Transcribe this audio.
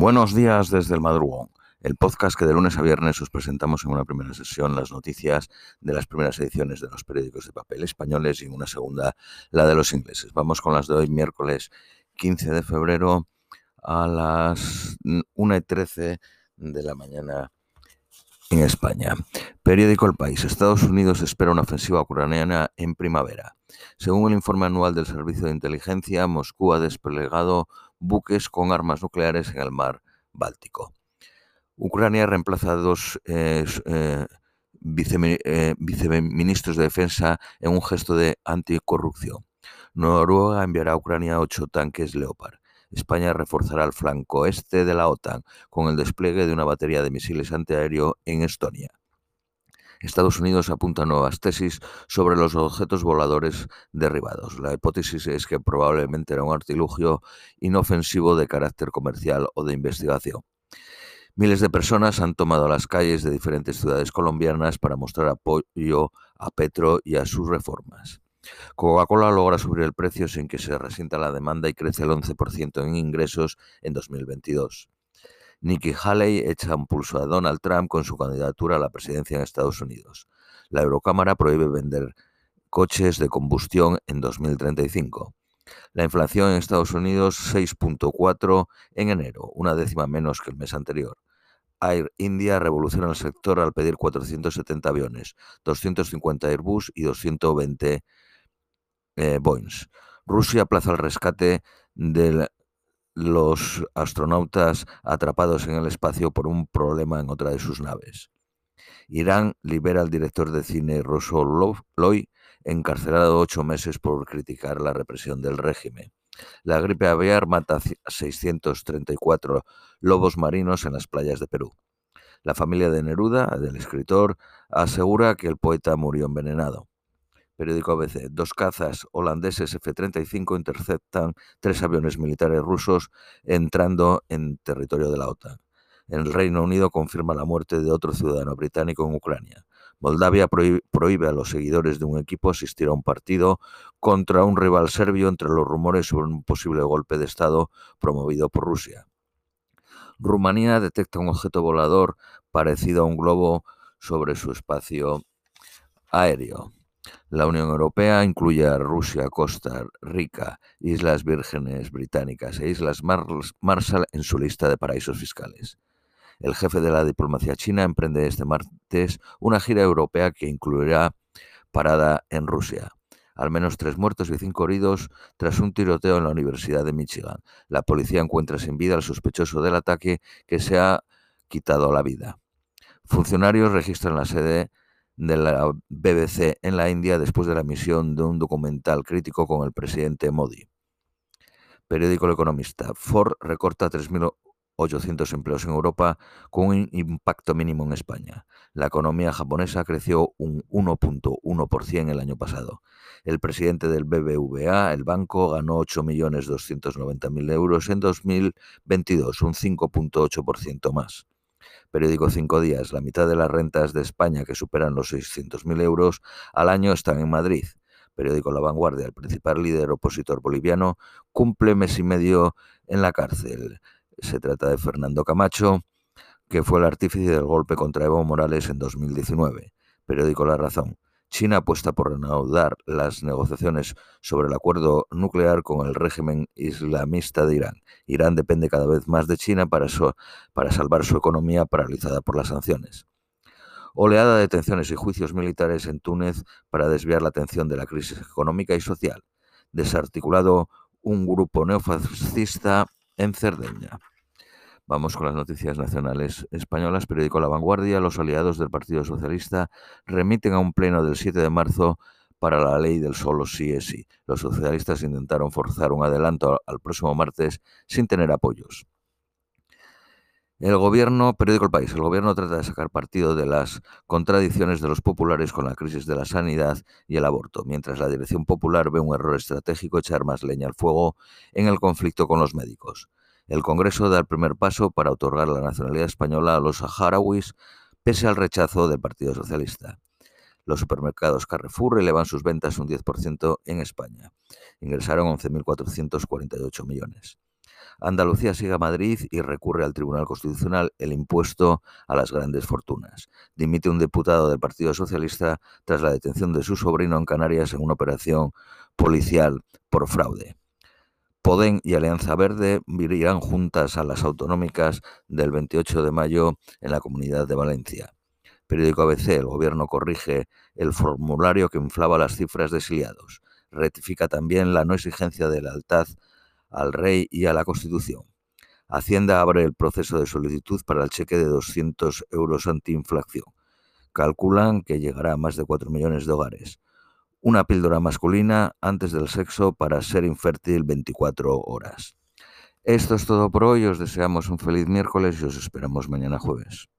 Buenos días desde el madrugón, el podcast que de lunes a viernes os presentamos en una primera sesión las noticias de las primeras ediciones de los periódicos de papel españoles y en una segunda la de los ingleses. Vamos con las de hoy, miércoles 15 de febrero a las 1 y 13 de la mañana en España. Periódico El País. Estados Unidos espera una ofensiva ucraniana en primavera. Según el informe anual del Servicio de Inteligencia, Moscú ha desplegado buques con armas nucleares en el mar Báltico. Ucrania reemplaza a dos eh, eh, eh, viceministros de defensa en un gesto de anticorrupción. Noruega enviará a Ucrania ocho tanques Leopard. España reforzará el flanco este de la OTAN con el despliegue de una batería de misiles antiaéreo en Estonia. Estados Unidos apunta nuevas tesis sobre los objetos voladores derribados. La hipótesis es que probablemente era un artilugio inofensivo de carácter comercial o de investigación. Miles de personas han tomado las calles de diferentes ciudades colombianas para mostrar apoyo a Petro y a sus reformas. Coca-Cola logra subir el precio sin que se resienta la demanda y crece el 11% en ingresos en 2022. Nikki Haley echa un pulso a Donald Trump con su candidatura a la presidencia en Estados Unidos. La Eurocámara prohíbe vender coches de combustión en 2035. La inflación en Estados Unidos 6.4 en enero, una décima menos que el mes anterior. Air India revoluciona el sector al pedir 470 aviones, 250 Airbus y 220 eh, Rusia aplaza el rescate de los astronautas atrapados en el espacio por un problema en otra de sus naves. Irán libera al director de cine ruso Loy, encarcelado ocho meses por criticar la represión del régimen. La gripe aviar mata a 634 lobos marinos en las playas de Perú. La familia de Neruda, del escritor, asegura que el poeta murió envenenado. Periódico ABC. Dos cazas holandeses F-35 interceptan tres aviones militares rusos entrando en territorio de la OTAN. El Reino Unido confirma la muerte de otro ciudadano británico en Ucrania. Moldavia prohíbe a los seguidores de un equipo asistir a un partido contra un rival serbio entre los rumores sobre un posible golpe de Estado promovido por Rusia. Rumanía detecta un objeto volador parecido a un globo sobre su espacio aéreo. La Unión Europea incluye a Rusia, Costa Rica, Islas Vírgenes Británicas e Islas Marshall en su lista de paraísos fiscales. El jefe de la diplomacia china emprende este martes una gira europea que incluirá parada en Rusia. Al menos tres muertos y cinco heridos tras un tiroteo en la Universidad de Michigan. La policía encuentra sin vida al sospechoso del ataque que se ha quitado la vida. Funcionarios registran la sede de la BBC en la India después de la emisión de un documental crítico con el presidente Modi. Periódico El Economista. Ford recorta 3.800 empleos en Europa con un impacto mínimo en España. La economía japonesa creció un 1.1% el año pasado. El presidente del BBVA, el banco, ganó 8.290.000 euros en 2022, un 5.8% más. Periódico Cinco Días, la mitad de las rentas de España que superan los 600.000 euros al año están en Madrid. Periódico La Vanguardia, el principal líder opositor boliviano, cumple mes y medio en la cárcel. Se trata de Fernando Camacho, que fue el artífice del golpe contra Evo Morales en 2019. Periódico La Razón. China apuesta por reanudar las negociaciones sobre el acuerdo nuclear con el régimen islamista de Irán. Irán depende cada vez más de China para, salvar su economía paralizada por las sanciones. Oleada de detenciones y juicios militares en Túnez para desviar la atención de la crisis económica y social. Desarticulado un grupo neofascista en Cerdeña. Vamos con las noticias nacionales españolas. Periódico La Vanguardia. Los aliados del Partido Socialista remiten a un pleno del 7 de marzo para la ley del solo sí es sí. Los socialistas intentaron forzar un adelanto al próximo martes sin tener apoyos. El gobierno, periódico El País, el gobierno trata de sacar partido de las contradicciones de los populares con la crisis de la sanidad y el aborto, mientras la dirección popular ve un error estratégico echar más leña al fuego en el conflicto con los médicos. El Congreso da el primer paso para otorgar la nacionalidad española a los saharauis, pese al rechazo del Partido Socialista. Los supermercados Carrefour elevan sus ventas un 10% en España. Ingresaron 11.448 millones. Andalucía sigue a Madrid y recurre al Tribunal Constitucional el impuesto a las grandes fortunas. Dimite un diputado del Partido Socialista tras la detención de su sobrino en Canarias en una operación policial por fraude. Podem y Alianza Verde irán juntas a las autonómicas del 28 de mayo en la Comunidad de Valencia. Periódico ABC, el gobierno corrige el formulario que inflaba las cifras de exiliados. Rectifica también la no exigencia de lealtad al rey y a la Constitución. Hacienda abre el proceso de solicitud para el cheque de 200 euros antiinflación. Calculan que llegará a más de 4 millones de hogares. Una píldora masculina antes del sexo para ser infértil 24 horas. Esto es todo por hoy. Os deseamos un feliz miércoles y os esperamos mañana jueves.